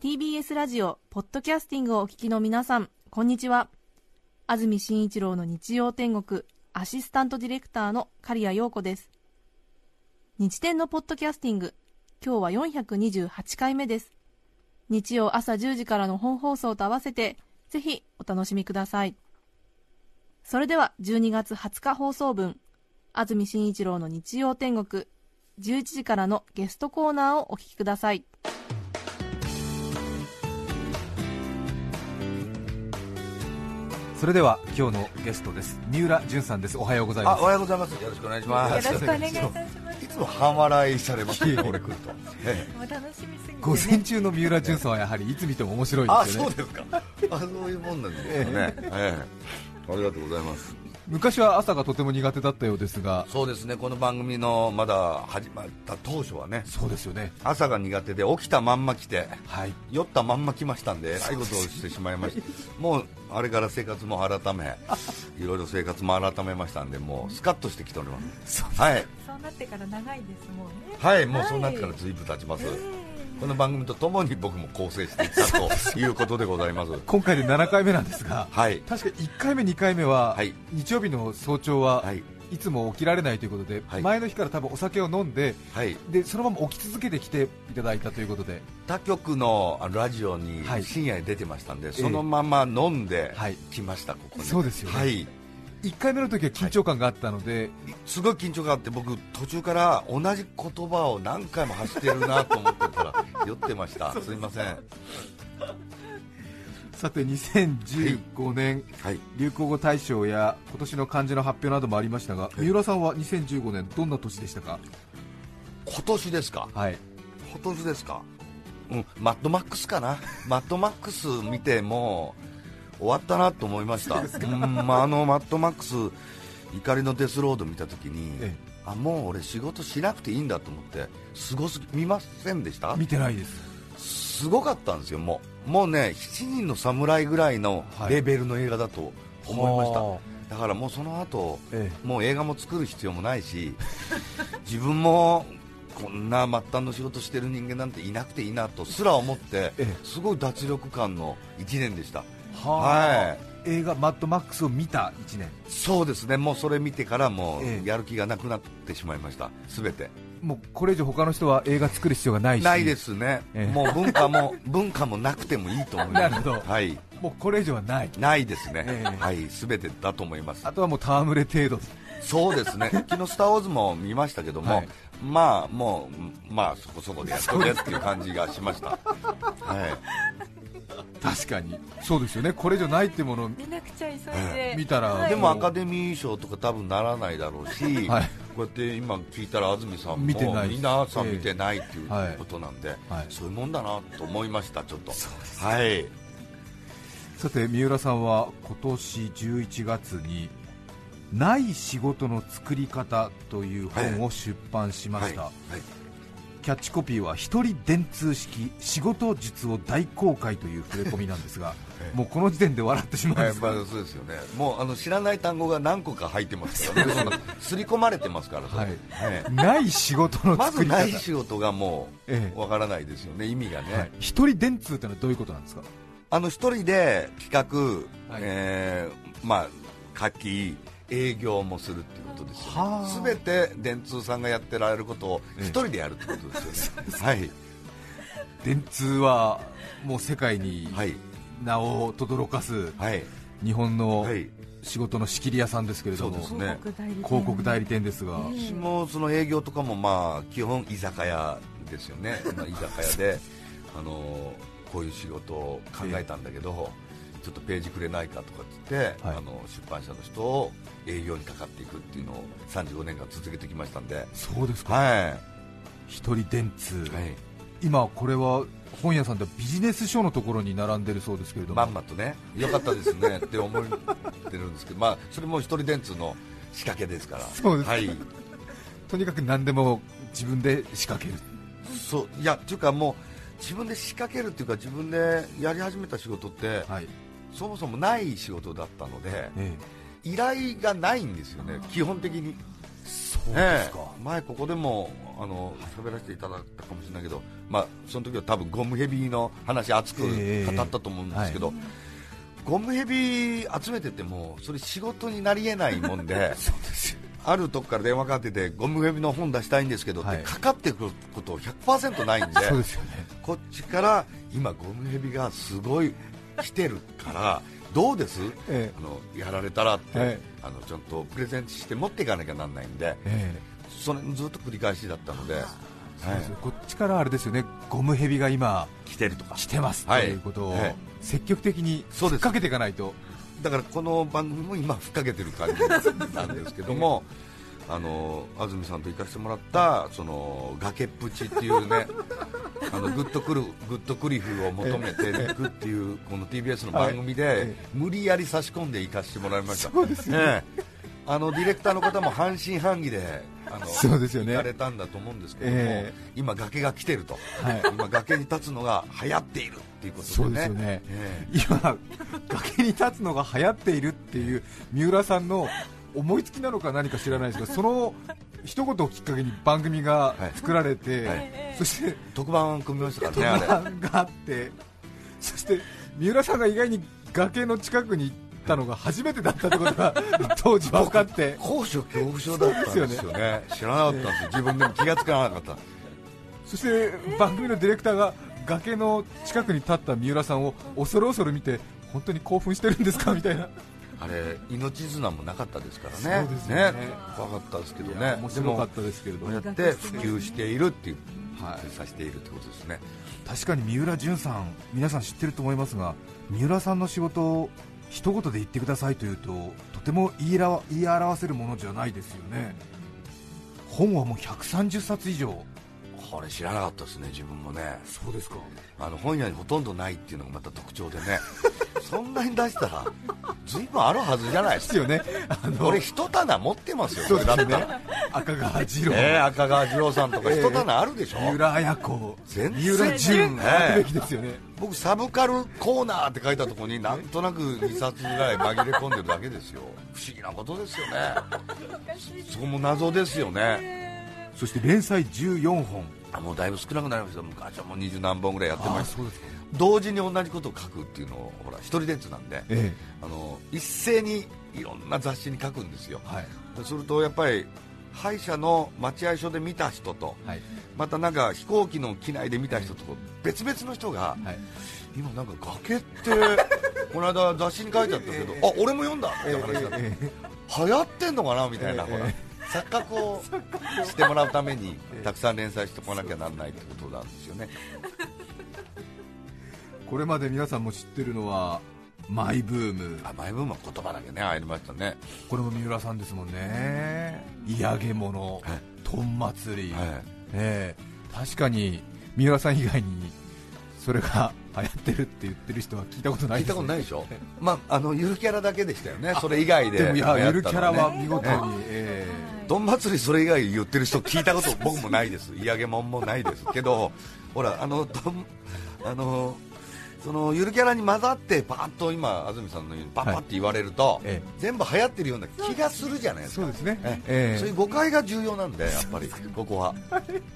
TBS ラジオポッドキャスティングをお聞きの皆さんこんにちは。安住紳一郎の日曜天国アシスタントディレクターの刈谷陽子です。日天のポッドキャスティング今日は428回目です。日曜朝10時からの本放送と合わせてぜひお楽しみください。それでは12月20日放送分安住紳一郎の日曜天国。11時からのゲストコーナーをお聞きください。それでは今日のゲストです。三浦淳さんです。おはようございます。おはようございます。よろしくお願いします。よろしくお願いいたします。いつも半笑いされますね。俺来ると、ええ、もう楽しみすぎて、ね、午前中の三浦淳さんはやはりいつ見ても面白いですよね。あそうですか。あそういうもんなんですよね、ええ、ありがとうございます昔は朝がとても苦手だったようですが。そうですね。この番組のまだ始まった当初はね。そうですよね。朝が苦手で起きたまんま来て、はい、酔ったまんま来ましたんでえらいことをしてしまいまして もうあれから生活も改めいろいろ生活も改めましたんでもうスカッとしてきております。はい。そうなってから長いですもんね。はい。もうそうなってからずいぶん経ちます、この番組とともに僕も構成していったということでございます。今回で7回目なんですが、はい、確か1回目、2回目は、はい、日曜日の早朝は、はい、いつも起きられないということで、はい、前の日から多分お酒を飲んで,、でそのまま起き続けてきていただいたということで。他局のラジオに深夜に出てましたんで、そのまま飲んできました、ここに。そうですよね、はい1回目の時は緊張感があったので、はい、すごい緊張感があって僕途中から同じ言葉を何回も走ってるなと思ってたら酔ってました。す。いません。さて2015年、はい、流行語大賞や今年の漢字の発表などもありましたが、三浦さんは2015年どんな年でしたか？今年ですか？はい。今年ですか？うん、マッドマックスかな、マッドマックス見ても終わったなと思いました、うん。まあ、あのマッドマックス、怒りのデスロード見たときに、ええ、あもう俺、仕事しなくていいんだと思って、すごすぎ見ませんでした？見てないです。すごかったんですよ、もう。もうね7人の侍ぐらいのレベルの映画だと思いました。はいだからもうその後、ええ、もう映画も作る必要もないし 自分もこんな末端の仕事してる人間なんていなくていいなとすら思って、ええ、すごい脱力感の1年でした。はい、映画「マッドマックス」を見た1年。そうですね。もうそれ見てからもうやる気がなくなってしまいました。すべて。もうこれ以上他の人は映画作る必要がないし。ないですね、えもう文化も 文化もなくてもいいと思います。なるほど、はい、もうこれ以上はない。ないですね、え。はい。すべてだと思います。あとはもう戯れ程度。そうですね。昨日「スター・ウォーズ」も見ましたけども、はい、まあもうまあそこそこでやっとけっていう感じがしました。はい。確かに。そうですよね。これ以上ないってもの見なくちゃ急いで、見たら、はい、でもアカデミー賞とか多分ならないだろうし、はい、こうやって今聞いたら安住さんも見てない。皆さん見てないっていうことなんで、はい、そういうもんだなと思いましたちょっと。はい。さて三浦さんは今年11月にない仕事の作り方という本を出版しました、はいキャッチコピーは一人電通式仕事術を大公開という触れ込みなんですが、もうこの時点で笑ってしまうんです、まあ、そうですよね。もうあの知らない単語が何個か入ってますからね、刷り込まれてますから、はいはい、ない仕事のまずない仕事がもうわからないですよね、意味がね、はい、一人電通というのはどういうことなんですか？あの一人で企画、はい、えー、まあ、書き、営業もするっていうことですよね、すべて電通さんがやってられることを一人でやるってことですよね、はい、電通はもう世界に名を轟かす、はい、日本の仕事の仕切り屋さんですけれども、ね、広告代理店。ですが、私もその営業とかもまあ基本居酒屋ですよね、居酒屋であのこういう仕事を考えたんだけど、ちょっとページくれないかとかって言って、はい、あの出版社の人を営業にかかっていくっていうのを35年間続けてきましたんで。そうですか、はい、一人電通、はい、今これは本屋さんでビジネス書のところに並んでるそうですけれども。まんまとねよかったですねって思ってるんですけど、まあ、それも一人電通の仕掛けですから。そうです、はい、とにかく何でも自分で仕掛ける。そう。いやというかもう自分で仕掛けるっていうか自分でやり始めた仕事って、はい、そもそもない仕事だったので、ええ、依頼がないんですよね、基本的に。そうですか、えー、前ここでもあの喋らせていただいたかもしれないけど、まあ、その時は多分ゴムヘビの話熱く語ったと思うんですけど、えーはい、ゴムヘビ集めててもそれ仕事になりえないもんで あるとこから電話かかっててゴムヘビの本出したいんですけど、はい、ってかかってくること100%ないんで そうですよ、ね、こっちから今ゴムヘビがすごい来てるからどうです、ええ、あのやられたらって、え、あのちゃんとプレゼントして持っていかなきゃなんないんで、それずっと繰り返しだったので。はい、こっちからあれですよね。ゴムヘビが今来てるとか。来てますということを積極的にふっかけていかないと。だからこの番組も今ふっかけてる感じなんですけども あの安住さんと行かせてもらったその崖っぷちっていうね あのグッとくるグッとクリフを求めていくっていうこの TBS の番組で無理やり差し込んで行かせてもらいました。そうですね、あのディレクターの方も半信半疑であのそうですよ、ね、行かれたんだと思うんですけども、えー、今、崖が来てると、はい、今、崖に立つのが流行っているっていうことで、ね、でね、えー、今、崖に立つのが流行っているっていう三浦さんの思いつきなのか何か知らないですが、その一言をきっかけに番組が作られて、はい。はい、そして特番組みましたからね、特番があって、そして三浦さんが意外に崖の近くに行ったのが初めてだったってことが当時分かって。高所恐怖症だったんですよね、ね、知らなかったんですよ、自分でも気がつかなかった。そして番組のディレクターが崖の近くに立った三浦さんを恐る恐る見て本当に興奮してるんですか？みたいなあれ命綱もなかったですからね、そうですね。怖かったですけどね、面白かったですけれども、やって普及しているっていう、はい、させているってことですね。確かに三浦淳さん、皆さん知ってると思いますが、三浦さんの仕事を一言で言ってくださいというと、とても言い言い表せるものじゃないですよね、本はもう130冊以上。これ知らなかったですね、自分もね。そうですか。あの本屋にほとんどないっていうのがまた特徴でね、そんなに出したら、ずいぶんあるはずじゃないですか、よね、俺、一棚持ってますよ、そうですね、赤川次郎、えー、赤川次郎さんとか、一棚あるでしょ、三浦綾子、三浦淳、あるべきですよね、僕、サブカルコーナーって書いたところに、なんとなく2冊ぐらい紛れ込んでるだけですよ、不思議なことですよね、そこも謎ですよね、そして連載14本。あもうだいぶ少なくなりました。昔はもう二十何本ぐらいやってました。同時に同じことを書くっていうのをほら一人電通なんで、ええ、あの一斉にいろんな雑誌に書くんですよ、はい、するとやっぱり歯医者の待合所で見た人と、はい、またなんか飛行機の機内で見た人と別々の人が、はい、今なんか崖って この間雑誌に書いてあったけど、えあ俺も読んだって話だった、え流行ってんのかなみたいな、ほら錯覚をしてもらうためにたくさん連載してこなきゃならないってことなんですよね。これまで皆さんも知ってるのはマイブーム。あマイブームは言葉だけね入りましたね。これも三浦さんですもんね。嫌げ物とん祭り、はい。えー、確かに三浦さん以外にそれが 流行ってるって言ってる人は聞いたことないです、ね、聞いたことないでしょ、まあ、あのゆるキャラだけでしたよね、それ以外で、でもいや、ゆるキャラは見事に、えー、どん祭りそれ以外言ってる人聞いたこと僕もないです、嫌げもんもないですけど、ほら、あのどんあのそのゆるキャラに混ざってパーッと今安住さんのようにパッパって言われると、はい全部流行ってるような気がするじゃないですか。そうですね、えー、そういう誤解が重要なんでやっぱりここは。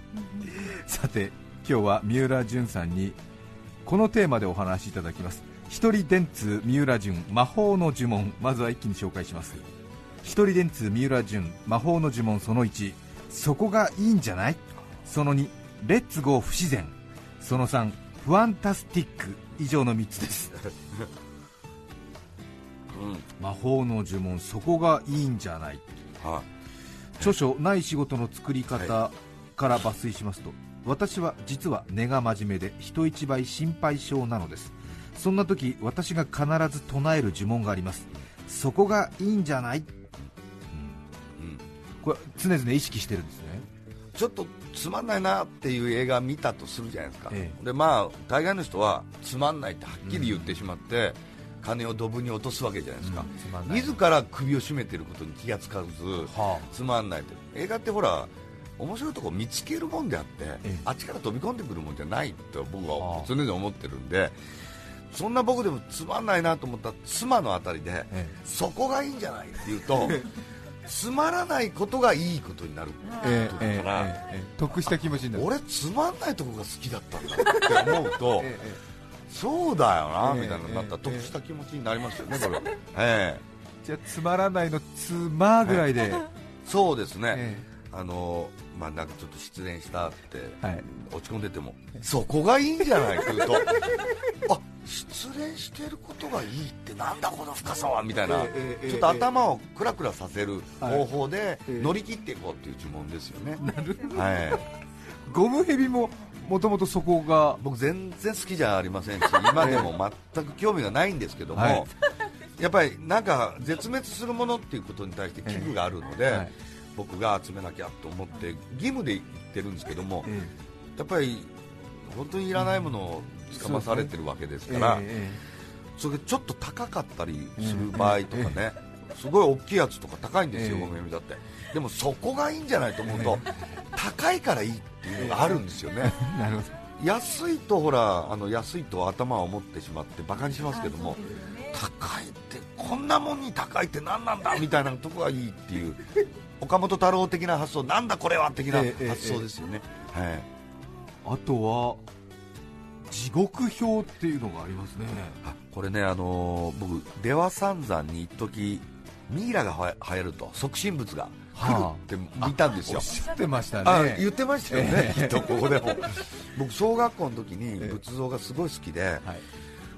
さて今日は三浦淳さんにこのテーマでお話しいただきます。一人電通三浦淳魔法の呪文まずは一気に紹介します一人電通三浦淳魔法の呪文その1そこがいいんじゃない？その2レッツゴー不自然。その3ファンタスティック。以上の3つです、うん、魔法の呪文そこがいいんじゃない、はあ、著書「ない仕事の作り方」から抜粋しますと、はい、私は実は根が真面目で人一倍心配性なのです。そんな時私が必ず唱える呪文があります。そこがいいんじゃない、これ常々意識してるんですね。ちょっとつまんないなっていう映画見たとするじゃないですか、ええ、でまあ大概の人はつまんないってはっきり言ってしまって、うん、金をドブに落とすわけじゃないですか、うん、自ら首を絞めてることに気がつかず、はあ、つまんないって。映画ってほら面白いところ見つけるもんであって、ええ、あっちから飛び込んでくるもんじゃないと僕は常々思ってるんで、そんな僕でもつまんないなと思った妻のあたりで、え、そこがいいんじゃないって言うと つまらないことがいいことになる。ええええ得した気持ちになる。俺つまんないとこが好きだったんだって思うと、ええ、そうだよな、みたいななったら得した気持ちになりますよねこれ、ええ、じゃあつまらないのつまぐらいで、そうですね、あのまあ、なんかちょっと失恋したって、落ち込んでても、そこがいいんじゃないかと。あ失恋してることがいいってなんだこの深さはみたいな、ちょっと頭をクラクラさせる方法で乗り切っていこうっていう呪文ですよね、はい、ゴムヘビももともとそこが僕全然好きじゃありませんし 今でも全く興味がないんですけども、はい、やっぱりなんか絶滅するものっていうことに対して危惧があるので、はい僕が集めなきゃと思って義務で言ってるんですけども、やっぱり本当にいらないものをつかまされてるわけですから、それちょっと高かったりする場合とかね、すごい大きいやつとか高いんですよ、ゴムみだって。でもそこがいいんじゃないと思うと、高いからいいっていうのがあるんですよね。なるほど。安いとほらあの安いと頭を持ってしまってバカにしますけども、高いってこんなもんに高いって何なんだみたいなとこがいいっていう岡本太郎的な発想なんだこれは的な発想ですよね、えーえ。ー、はい、あとは地獄表っていうのがありますね。これね、あのー、僕出羽三山に一時ミイラが流行ると即身仏が来るって見たんですよ、はあ、ってましたね。言ってましたよね、きっとここでも。僕小学校の時に仏像がすごい好きで、はい、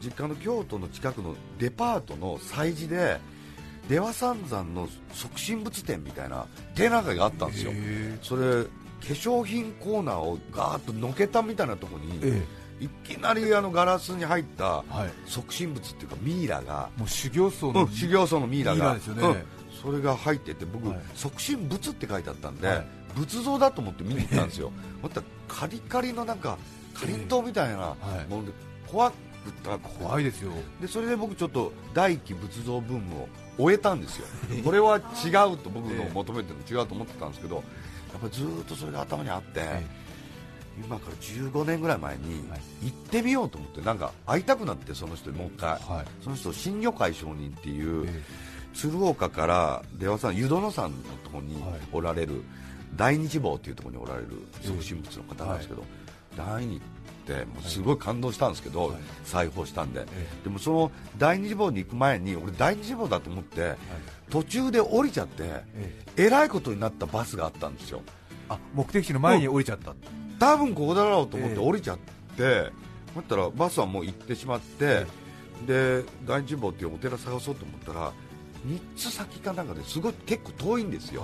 実家の京都の近くのデパートの催事で出羽三山の即身仏店みたいな展覧会があったんですよ、それ化粧品コーナーをガーッとのけたみたいなところに、いきなりあのガラスに入った即身仏っていうかミイラが。もう修行僧の、うん、修行僧のミイラが、ね。うん、それが入ってて僕、はい、即身仏って書いてあったんで、はい、仏像だと思って見に行ったんですよ、またカリカリのなんかかりんとうみたいなもので怖くった怖いですよ。でそれで僕ちょっと大気仏像ブームを終えたんですよ、これは違うと僕の求めてるの違うと思ってたんですけど、やっぱりずっとそれが頭にあって、今から15年ぐらい前に行ってみようと思って、なんか会いたくなって、その人にもう一回、その人、新魚会上人っていう、鶴岡から出羽さん、湯殿山のところにおられる、大日坊っていうところにおられる即身仏の方なんですけど、大日ってもうすごい感動したんですけど、はい、裁縫したんで、でもその第二次坊に行く前に俺第二次坊だと思って、途中で降りちゃって、えらいことになったバスがあったんですよ。あ目的地の前に降りちゃった。多分ここだろうと思って降りちゃって、思ったらバスはもう行ってしまって、で第二次坊っていうお寺探そうと思ったら3つ先かなんかですごい結構遠いんですよ。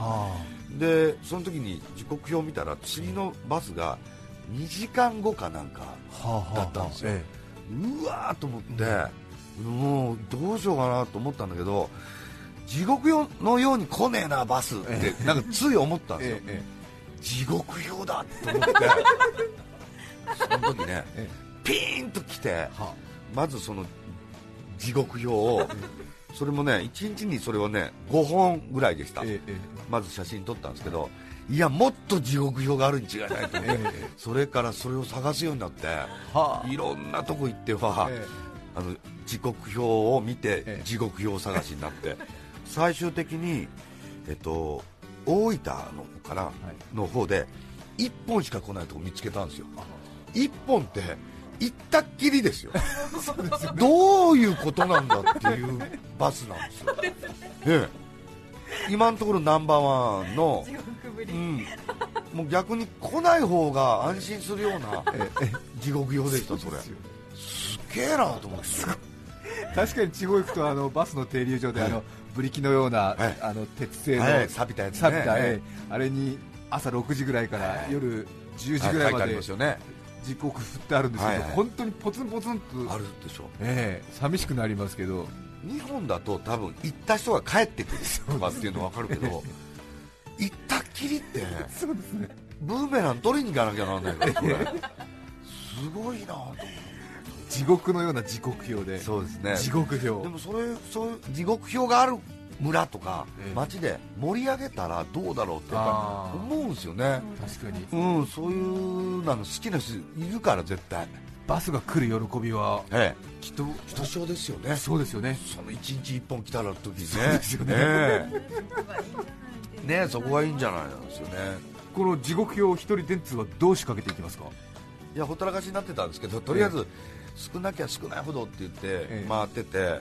でその時に時刻表を見たら次のバスが2時間後かなんかだったんですよ、うわーと思って、もうどうしようかなと思ったんだけど地獄のように来ねえなバスってなんかつい思ったんですよ、地獄表だと思って。その時ね、ピーンと来て、まずその地獄表をそれもね1日にそれをね5本ぐらいでした、まず写真撮ったんですけど、いやもっと地獄表があるに違いないとそれからそれを探すようになって、はあ、いろんなとこ行っては、えあの時刻表を見て、地獄表探しになって、最終的に、えっと、大分の方かな、はい、の方で1本しか来ないとこ見つけたんですよ。1本って行ったっきりですよ。どういうことなんだっていうバスなんですよ、ええ、今のところナンバーワンのうん、もう逆に来ない方が安心するような地獄用でしたそれ。すげえなと思って。確かに地方行くとあのバスの停留所で、あのブリキのような、あの鉄製の、錆びたやつ、ね、あれに朝6時ぐらいから夜10時ぐらいまで、時刻振ってあるんですけど、本当にポツンポツンとあるでしょ、ええ、寂しくなりますけど日本だと多分行った人が帰ってくるとかっていうのは分かるけど 行ったっきりってそうですね。ブーメラン取りに行かなきゃならないからこれ。すごいなと思って。地獄のような時刻表で。そうですね。地獄表。でもそれそういう地獄表がある村とか町で盛り上げたらどうだろうってやっ思うんですよね。確かに。うんそういうの好きな人いるから絶対バスが来る喜びは、ええ、きっとひとしおですよね。そうですよね。その1日1本来たら時にね。そうですよね、ええ。ねそこがいいんじゃないなんですよね。この地獄表一人電通はどう仕掛けていきますか？いやほったらかしになってたんですけどとりあえず少なきゃ少ないほどって言って回ってて、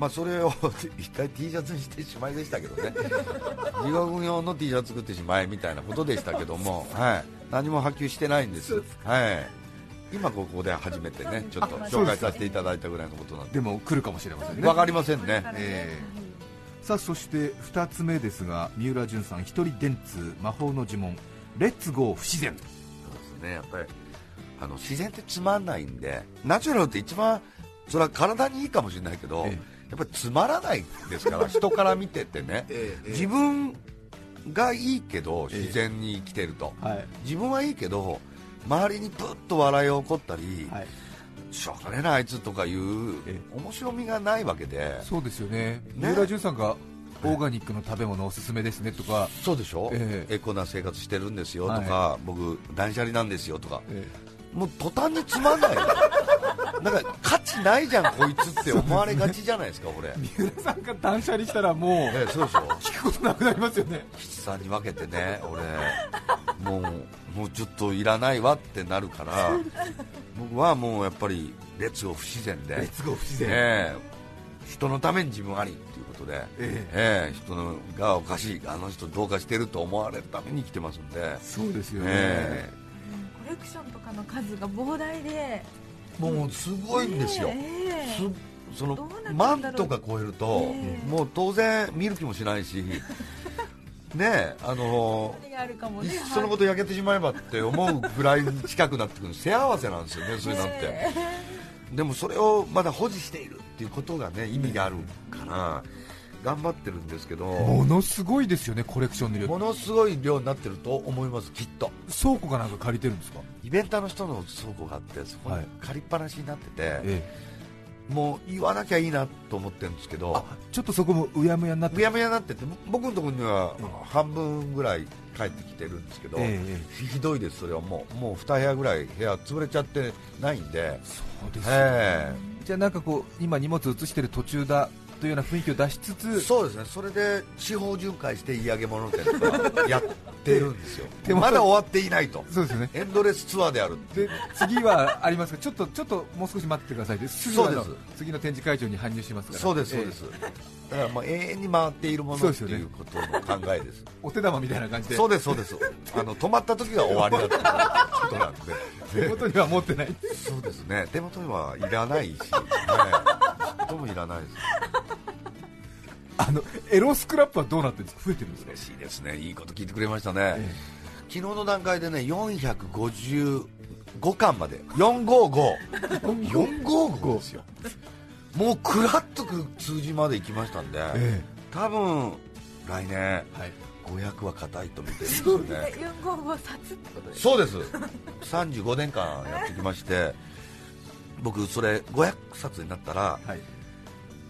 まあ、それを 一回 T シャツにしてしまいでしたけどね。地獄用の T シャツ作ってしまいみたいなことでしたけども、はい、何も波及してないんです、はい今ここで初めてねちょっと紹介させていただいたぐらいのことなんで。でも来るかもしれませんね。分かりませんね、えー、さあそして2つ目ですが三浦淳さん一人電通魔法の呪文。レッツゴー不自然。そうですね。やっぱりあの自然ってつまんないんでナチュラルって一番それは体にいいかもしれないけど、ええ、やっぱりつまらないですから 人から見ててね、え、自分がいいけど自然に生きてると、はい、自分はいいけど周りにプッと笑いを起こったり、はい、しょうがねえなあいつとかいう面白みがないわけで。そうですよね。三浦淳さんがオーガニックの食べ物おすすめですねとか。そうでしょ、えー、エコな生活してるんですよとか、はい、僕断捨離なんですよとか、えー、もう途端につまんない。なんか価値ないじゃんこいつって思われがちじゃないですか俺三浦さんが断捨離したらもう、えー、そうでしょ？聞くことなくなりますよね。吉さんに分けてね俺もうもうちょっといらないわってなるから 僕はもうやっぱり列を不自然で列を不自然、えー、人のために自分ありっていうことで、えー、えー、人のがおかしいあの人どうかしてると思われるために生きてますんでそうですよね、えー、コレクションとかの数が膨大でもうすごいんですよ、えー、その万とか超えると、えー、もう当然見る気もしないしねあのいっそのこと焼けてしまえばって思うぐらい近くなってくる幸せなんですよね、それなんて、でもそれをまだ保持しているっていうことがね意味があるから頑張ってるんですけどものすごいですよねコレクションの量。ものすごい量になってると思いますきっと。倉庫かなんか借りてるんですか？イベンターの人の倉庫があってそこに借りっぱなしになってて、はいええもう言わなきゃいいなと思ってるんですけどちょっとそこもうやむやになってうやむやになってて僕のところには半分ぐらい帰ってきてるんですけど、えー、ひどいです、それはもうもう2部屋ぐらい部屋潰れちゃってないんで。そうです、ね、えー、じゃあなんかこう今荷物移してる途中だというような雰囲気を出しつつそうですね。それで地方巡回して嫌げ物店とかやってるんですよ。まだ終わっていないと。そうですね。エンドレスツアーであるで次はありますがちょっとちょっともう少し待ってください。ですそうです。次の展示会場に搬入しますから。そうですそうです、えー、だからもう永遠に回っているものっていうことの考えです。お手玉みたいな感じで。そうですそうです。あの止まった時が終わりだってことなんで。手元には持ってない。そうですね。手元にはいらないし、ね、ともいらないです あのエロスクラップはどうなってるんですか？増えてるんですか？嬉しいですね。いいこと聞いてくれましたね、ええ、昨日の段階でね455巻まで。455455ですよ。もうクラッとく数字まで行きましたんで、ええ、多分来年、はい。500は硬いと見てるんですよね。455冊ってことです。そうです。35年間やってきまして僕それ500冊になったら、はい、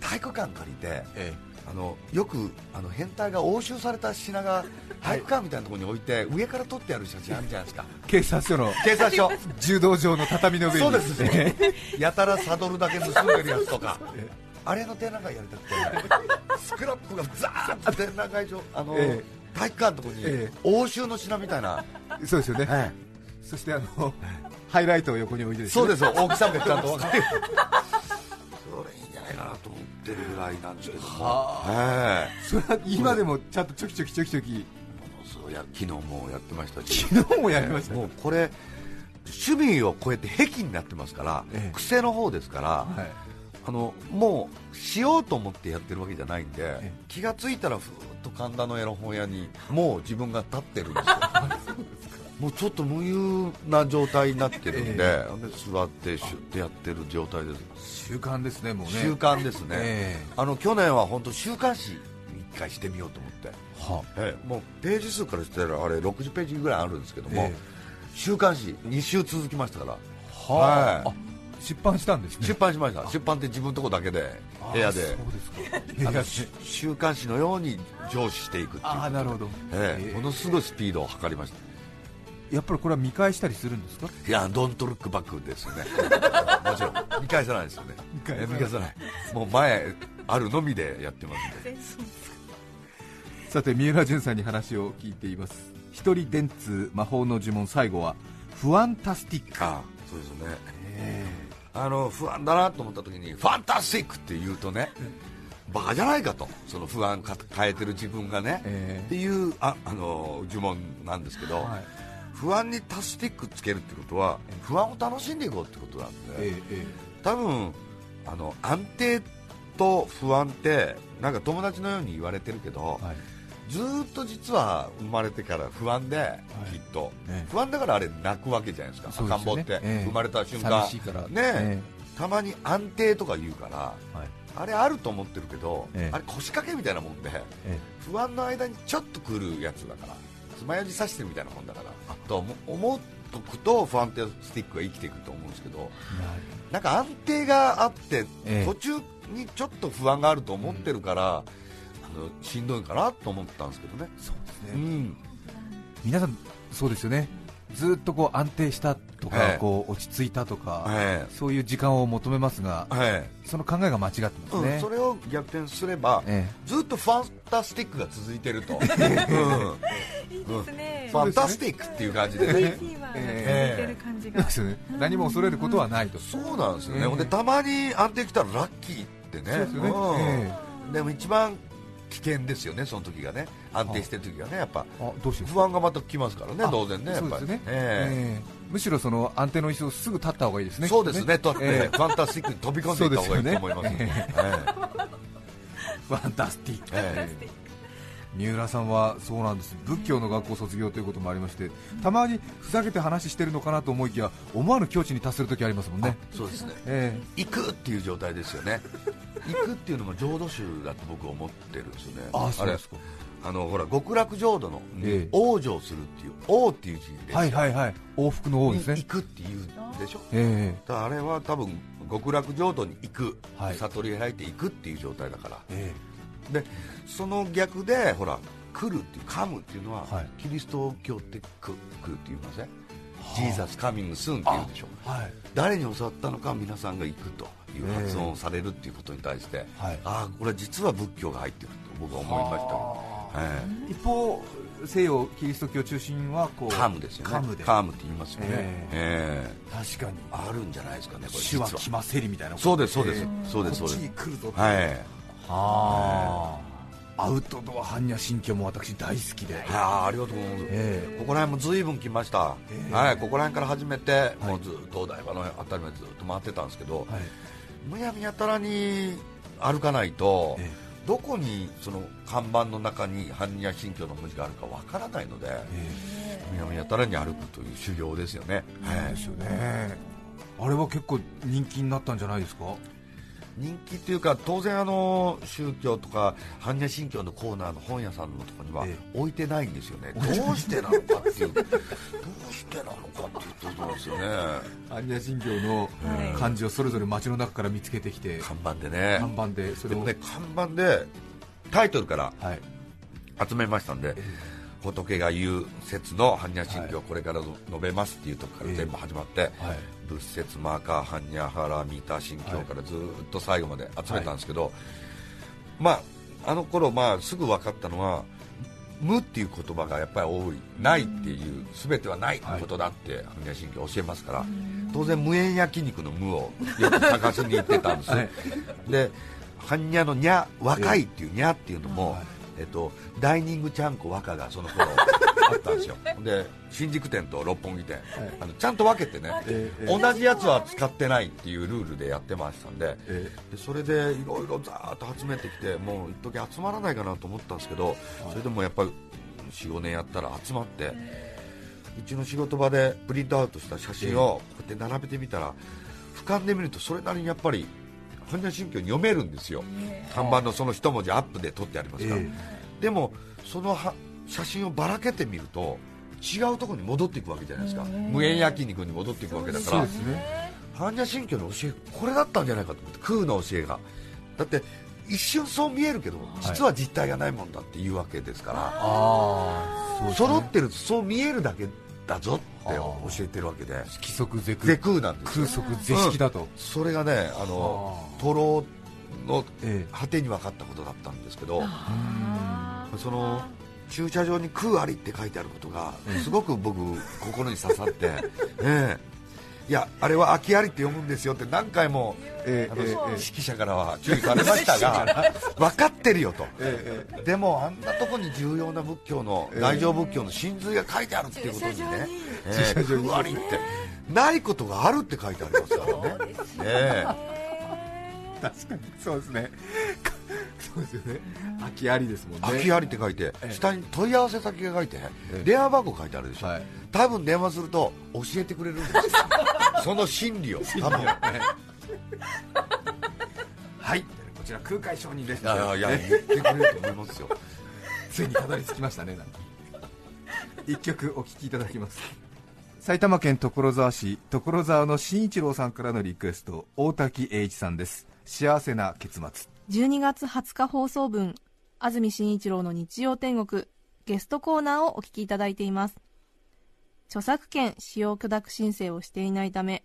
体育館借りて、ええ、あのよくあの変態が押収された品が体育館みたいなところに置いて、上から撮ってある写真あるじゃないですか。警察署の。警察署。柔道場の畳の上に。そうです。ねやたらサドルだけ盗んでるやつとか。あれの展覧会やりたくて。スクラップがザーッと展覧会場あの、ええ、体育館のところに、え、押収の品みたいな。そうですよね、はい、そしてあのハイライトを横に置いて、ね、そうです。大きさもちゃんと分かる。それいいんじゃないかなと思ってるぐらいなんですけども、はそれは今でもちゃんとちょきちょきちょきちょきそうや昨日もやってましたし。昨日もやりました、もうこれ趣味を超えて癖になってますから、ええ、癖の方ですから、はい、あのもうしようと思ってやってるわけじゃないんで、え、気がついたらふーっと神田のエロ本屋にもう自分が立ってるんですよもうちょっと無遊な状態になってるんで、えー、座ってシュッてやってる状態です習慣ですね。もうね習慣ですね、えー、あの去年は本当週刊誌1回してみようと思って、はあ、えー、もうページ数からしてあれ60ページぐらいあるんですけども、えー、週刊誌2週続きましたから。はあ、はい、出版したんですね。出版しました。出版って自分のとこだけで部屋で。そうですか。週刊誌のように上司していくっていうあなるほど、えー、ものすごいスピードを測りましたやっぱりこれは見返したりするんですか？いや、ドントルックバックですね、もちろん、見返さないですよね、見返さない、もう前あるのみでやってますんで、さて三浦淳さんに話を聞いています。一人電通魔法の呪文最後はファンタスティック。あそうですね、えー、あの不安だなと思った時にファンタスティックって言うとね、バカじゃないかと、その不安か変えてる自分がね、えー、っていうああの呪文なんですけど、はい、不安にタスティックつけるってことは、不安を楽しんでいこうってことなんで、えー、多分あの安定と不安ってなんか友達のように言われてるけど、はい、ずっと実は生まれてから不安で、はい、きっと、ね、不安だからあれ泣くわけじゃないですか、赤ん坊って、えー、生まれた瞬間、ね、え。ー、たまに安定とか言うから、はい、あれあると思ってるけど、えー、あれ腰掛けみたいなもんで、不安の間にちょっと来るやつだから、爪楊枝刺してるみたいなもんだから、と思っとくとファンテスティックが生きていくと思うんですけど、なんか安定があって、途中にちょっと不安があると思ってるから、あのしんどいかなと思ったんですけどね。そうですね、うん、皆さんそうですよねずっとこう安定したとか、こう落ち着いたとか、そういう時間を求めますが、その考えが間違ってますね、うん、それを逆転すれば、ずっとファンタスティックが続いてると、ですね、ファンタスティックっていう感じでね、何も恐れることはないと、そうなんですよね、でたまに安定きたらラッキーってね、でも一番危険ですよね、その時がね、安定してる時がね、やっぱ。不安がまた来ますからね、当然ね、やっぱり。ね、えー、むしろその安定の椅子をすぐ立った方がいいですね、そうですね、と えー、ファンタスティックに飛び込んでいった方がいいと思います、ファンタスティック。えー三浦さんはそうなんです。仏教の学校卒業ということもありましてたまにふざけて話してるのかなと思いきや思わぬ境地に達するときありますもんね。そうですね、えー、行くっていう状態ですよね。行くっていうのも浄土宗だと僕思ってるんですよね。あそうですか。あのほら極楽浄土の往生するっていう王っていう字ではいはいはい。往復の王ですね。行くっていうでしょ、えー、あれは多分極楽浄土に行く、はい、悟り開いていくっていう状態だから、えー、でその逆でほら来るっていう噛むっていうのは、はい、キリスト教って来るって言いません、ジーザスカミングスーンって言うでしょ、はい、誰に教わったのか皆さんが行くという発音をされるっていうことに対して、はい、ああこれは実は仏教が入ってると僕は思いました、はい、一方西洋キリスト教中心はこうカムですよね。カムカムって言いますよね、えー、確かに。あるんじゃないですかねこれ主は。来ませりみたいなそうですそうです、そうですそうです。来るぞはい、はあアウトドア般若心経も私大好きで。あありがとうございます、えー、ここら辺も随分来ました、えー、はい、ここら辺から始めて、もうずっとお台場の辺りまでずっと回ってたんですけど、はい、むやみやたらに歩かないと、えー、どこにその看板の中に般若心経の文字があるかわからないので、むやみやたらに歩くという修行ですよね、はい、ですよね。あれは結構人気になったんじゃないですか？人気っていうか当然あの宗教とか般若心経のコーナーの本屋さんのところには置いてないんですよね、ええ、どうしてなのかっていう。どうしてなのかっていうところですよね。般若心経の漢字をそれぞれ街の中から見つけてきて看板でね。看板でそれでもね看板でタイトルから集めましたんで、え仏が言う説の般若心経をこれから述べますっていうところから全部始まって、はい、仏説マーカー般若ハラミタ心経からずっと最後まで集めたんですけど、はい、まああの頃まあすぐ分かったのは無っていう言葉がやっぱり多い。ないっていう全てはないことだって般若心経教えますから当然無縁焼肉の無をよく探しに行ってたんです、はい、で般若のにゃ若いっていうにゃっていうのも、はい。えっと、ダイニングちゃんこ若がその頃あったんですよ。で新宿店と六本木店、はい、あのちゃんと分けてね、えー、同じやつは使ってないっていうルールでやってましたんで。えー、でそれでいろいろざーっと集めてきてもう一時集まらないかなと思ったんですけど、はい、それでもやっぱり45年やったら集まって、うちの仕事場でプリントアウトした写真をこうやって並べてみたら俯瞰で見るとそれなりにやっぱり般若心経に読めるんですよ、看板のその一文字アップで撮ってありますから、でもその写真をばらけてみると違うところに戻っていくわけじゃないですか、無縁焼肉に戻っていくわけだから、般若心経の教えこれだったんじゃないかと思って空の教えが。だって一瞬そう見えるけど実は実体がないもんだっていうわけですから、はい、揃ってるとそう見えるだけだぞって教えてるわけで。規則是空。なんです空則是式だと、うん、それがねあのトロの果てに分かったことだったんですけど、その駐車場に空ありって書いてあることがすごく僕、心に刺さって、ええ。いやあれは空きありって読むんですよって何回も、えー、えー、指揮者からは注意されましたが 分かってるよと、えー、でもあんなとこに重要な仏教の大乗仏教の真髄が書いてあるっていうことにね、えー、空ありって。ないことがあるって書いてありますからね。え。確かにそうですね そうですよね。空きありですもんね。空きありって書いて、下に問い合わせ先が書いて、電話番号書いてあるでしょ、はい、多分電話すると教えてくれるんですよ。その心理を多分。はい。こちら空海承認ですいやいや言ってくれると思いますよ。ついにたどり着きましたね一曲お聴きいただきます埼玉県所沢市所沢の新一郎さんからのリクエスト大滝栄一さんです。幸せな結末12月20日放送分安住紳一郎の日曜天国ゲストコーナーをお聞きいただいています。著作権使用許諾申請をしていないため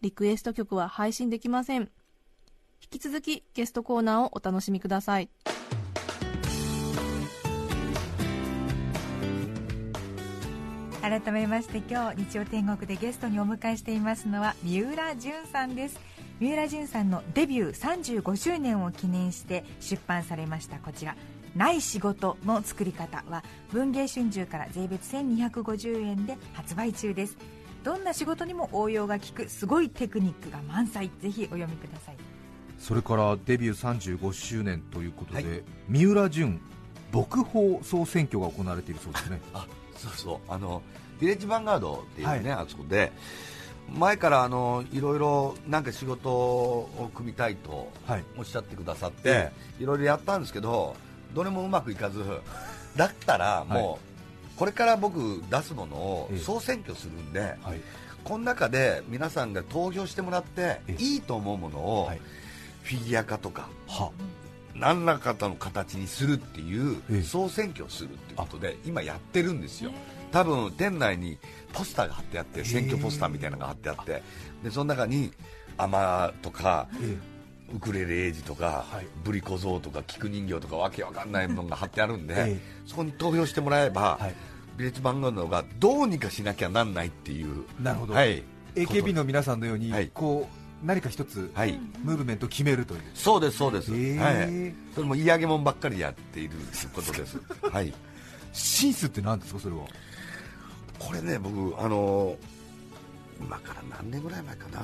リクエスト曲は配信できません。引き続きゲストコーナーをお楽しみください。改めまして今日日曜天国でゲストにお迎えしていますのは三浦淳さんです。三浦淳さんのデビュー35周年を記念して出版されましたこちら。ない仕事の作り方は文藝春秋から税別1250円で発売中です。どんな仕事にも応用が利くすごいテクニックが満載。ぜひお読みください。それからデビュー35周年ということで、はい、三浦淳牧法総選挙が行われているそうですね。あそうそう。あのヴィレッジヴァンガードっていうね、はい、あそこで前からあのいろいろなんか仕事を組みたいとおっしゃってくださって、はい、いろいろやったんですけどどれもうまくいかずだったらもう、これから僕出すものを総選挙するんで、はい、この中で皆さんが投票してもらっていいと思うものをフィギュア化とか、何らかの形にするっていう総選挙をするっていうことで今やってるんですよ。多分店内にポスターが貼ってあって選挙ポスターみたいなのが貼ってあってでその中に「甘」とかウクレレエイジとか、はい、ブリ小僧とか菊人形とかわけわかんないものが貼ってあるんで、えそこに投票してもらえば、はい、ビレッジ番号のがどうにかしなきゃなんないっていうなるほど、はい、AKB の皆さんのように、はい、こう何か一つ、はい、ムーブメントを決めるという。そうですそうです、えー、はい、それも嫌げもんばっかりやっていることです。はい。シンスって何ですかそれは？これね僕あの今から何年ぐらい前かな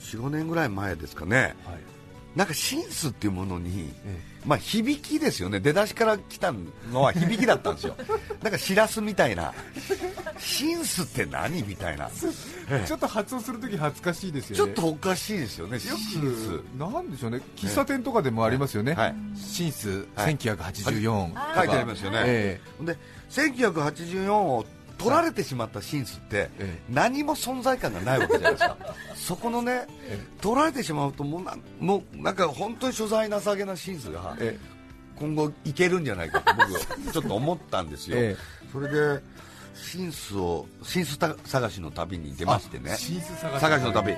？45年ぐらい前ですかね、はい。なんかシンスっていうものに、まあ、響きですよね、出だしから来たのは響きだったんですよ、なんかしらすみたいな、シンスって何？みたいな、ちょっと発音するとき恥ずかしいですよね、ちょっとおかしいですよね、シンス、なんでしょうね、喫茶店とかでもありますよね、はい、シンス1984、はい、書いてありますよね、えー、で1984を取られてしまったシンスって何も存在感がないわけじゃないですか、そこのね、取られてしまうともうなもうなんか本当に所在なさげなシンスが今後いけるんじゃないかと僕は ちょっと思ったんですよ、それでシンスをシンス探しの旅に出ましてね、探しの旅、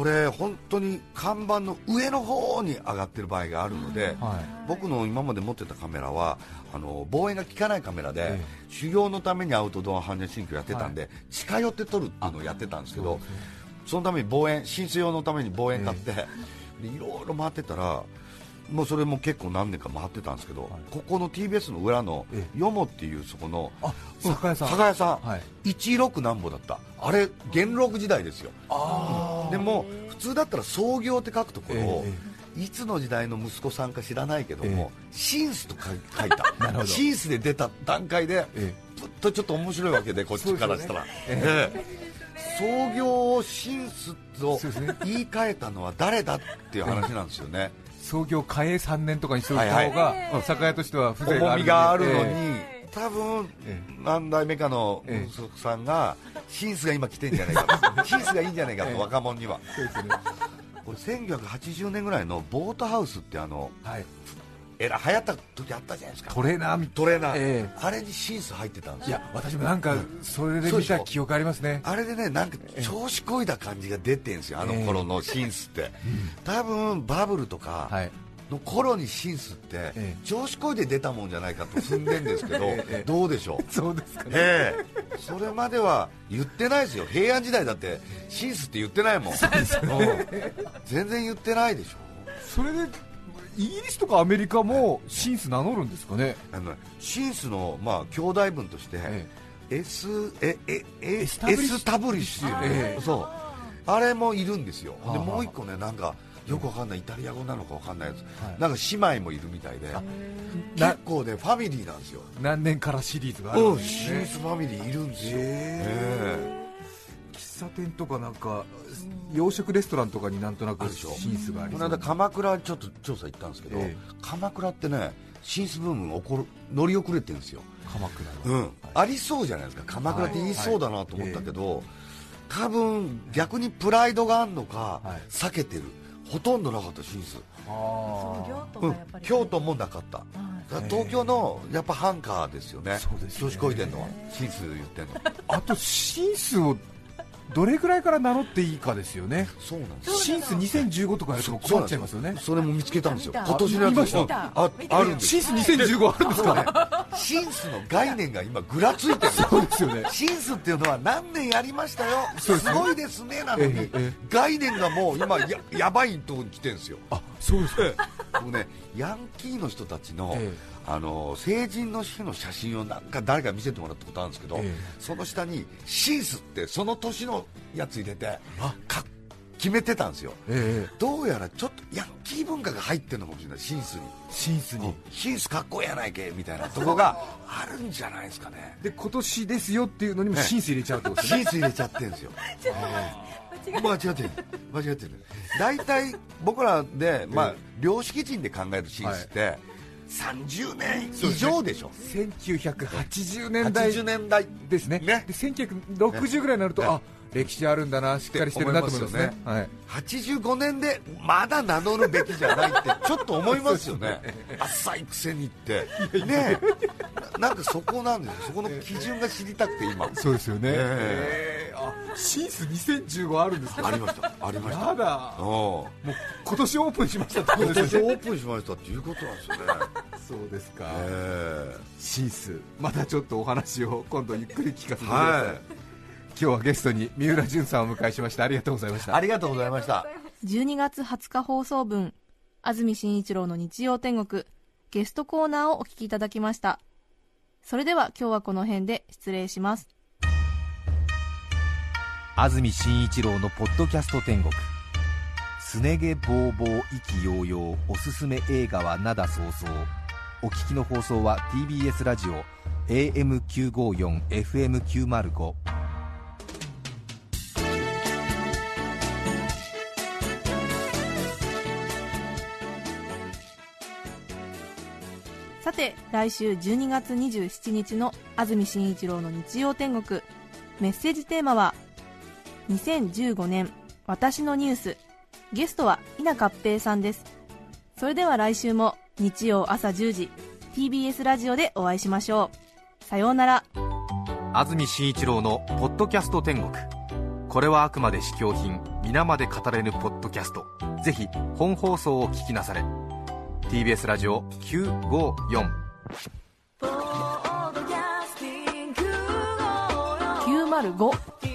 これ本当に看板の上の方に上がってる場合があるので、はい、僕の今まで持ってたカメラはあの望遠が効かないカメラで、ええ、修行のためにアウトドア般若心経やってたんで、はい、近寄って撮るっていうのをやってたんですけどそのために望遠浸水用のために望遠買って、え、いろいろ回ってたらもうそれも結構何年か回ってたんですけど、はい、ここの TBS の裏のよもっていうそこの酒屋さん。酒屋さん、はい、16なんぼだった。あれ元禄時代ですよ。でも普通だったら創業って書くところを、いつの時代の息子さんか知らないけども、シンスと書い た。シンスで出た段階で、ぷっとちょっと面白いわけでこっちからしたら、創業をシンスと言い換えたのは誰だっていう話なんですよね、創業嘉永3年とかにしておいた方が、酒屋としては風情があるがあるのに、多分、何代目かの息子さんが、シンスが今来てんじゃないかシ ンスがいいんじゃないかと、若者には。これ1980年ぐらいのボートハウスってあの、はい、えら流行った時あったじゃないですか。トレーナー。トレーナー、えー、あれにシンス入ってたんです。よいや私もなんかそれで見た記憶ありますね、あれでねなんか調子こいだ感じが出てるんですよ。あの頃のシンスって、多分バブルとか、はい。の頃にシンスって、調子こいで出たもんじゃないかと踏んでんですけど、どうでしょう？そうですかね、ええ、それまでは言ってないですよ。平安時代だってシンスって言ってないもん、全然言ってないでしょ。それでイギリスとかアメリカもシンス名乗るんですかね？あのシンスの、まあ、兄弟分として、ええ、S えええエスタブリッシュ、ええ、そう。あれもいるんですよ、でもう一個ねなんかよくわかんないイタリア語なのかわかんないやつ、はい、なんか姉妹もいるみたいで。結構ねファミリーなんですよ。何年からシリーズがあるんですね、うん、シンスファミリーいるんですよ、え。ー、喫茶店とかなんか洋食レストランとかになんとなくシンスがありこの間鎌倉ちょっと調査行ったんですけど、えー、鎌倉ってねシンスブーム起こる乗り遅れてるんですよ。鎌倉。うん、はい、ありそうじゃないですか。鎌倉って言いそうだなと思ったけど、はい。はい。多分逆にプライドがあるのか、避けてる。ほとんどなかった進出。うん、京都もなかった。東京のやっぱハンカーですよね。調子こいてんのは。進出言ってんの。あと進出をどれぐらいから名乗っていいかですよね、そうなんです。シンス2015とかやると困っちゃいますよね、それも見つけたんですよ、今年のやつああるんですシンス2015あるんですかね、シンスの概念が今、ぐらついてる。そうですよね。シンスっていうのは何年やりましたよ、すごいですねなのに、概念がもう今や、やばいところに来てるんですよ。あそうですか、もうね、ヤンキーの人たちの、ええあの成人の日の写真をなんか誰か見せてもらったことあるんですけど、ええ、その下にシンスってその年のやつ入れてか決めてたんですよ、え、どうやらちょっとヤンキー文化が入ってるのかもしれないシンスに。シンスに。シンスかっこええやないけみたいな。とこが あるんじゃないですかね。で今年ですよっていうのにもシンス入れちゃうってことですね。シンス入れちゃってるんですよ。間違ってる間違ってる大体僕らで、まあ、良識人で考えるシンスって、はい30年。以上でしょ、ね、1980年代。年代。ですね。ね。で1960ぐらいになると、ね、あ歴史あるんだな、しっかりしてるなと思いますね。ね、はい、85年でまだ名乗るべきじゃないってちょっと思いますよね、浅いくせにって、ねなんかそこなんですよ、そこの基準が知りたくて今、そうですよね、え。ー、あシンス2015あるんですか？ありました、ありました、やだ。もう今年オープンしましたってことですね、今年オープンしましたっていうことなんですよね。そうですか、え。ー、シン。ス、またちょっとお話を今度ゆっくり聞かせてください。はい今日はゲストに三浦淳さんをお迎えしましたありがとうございました。ありがとうございました。12月20日放送分安住紳一郎の日曜天国ゲストコーナーをお聞きいただきました。それでは今日はこの辺で失礼します。安住紳一郎のポッドキャスト天国。すね毛ぼうぼう意気揚々おすすめ映画は灘そうそう。お聞きの放送は TBS ラジオ AM954 来週12月27日の安住紳一郎の日曜天国。メッセージテーマは2015年私のニュース。ゲストは稲勝平さんです。それでは来週も日曜朝10時 TBS ラジオでお会いしましょう。さようなら。安住紳一郎の「ポッドキャスト天国」これはあくまで試供品皆まで語れぬポッドキャスト。ぜひ本放送を聞きなされ。TBS ラジオ954 905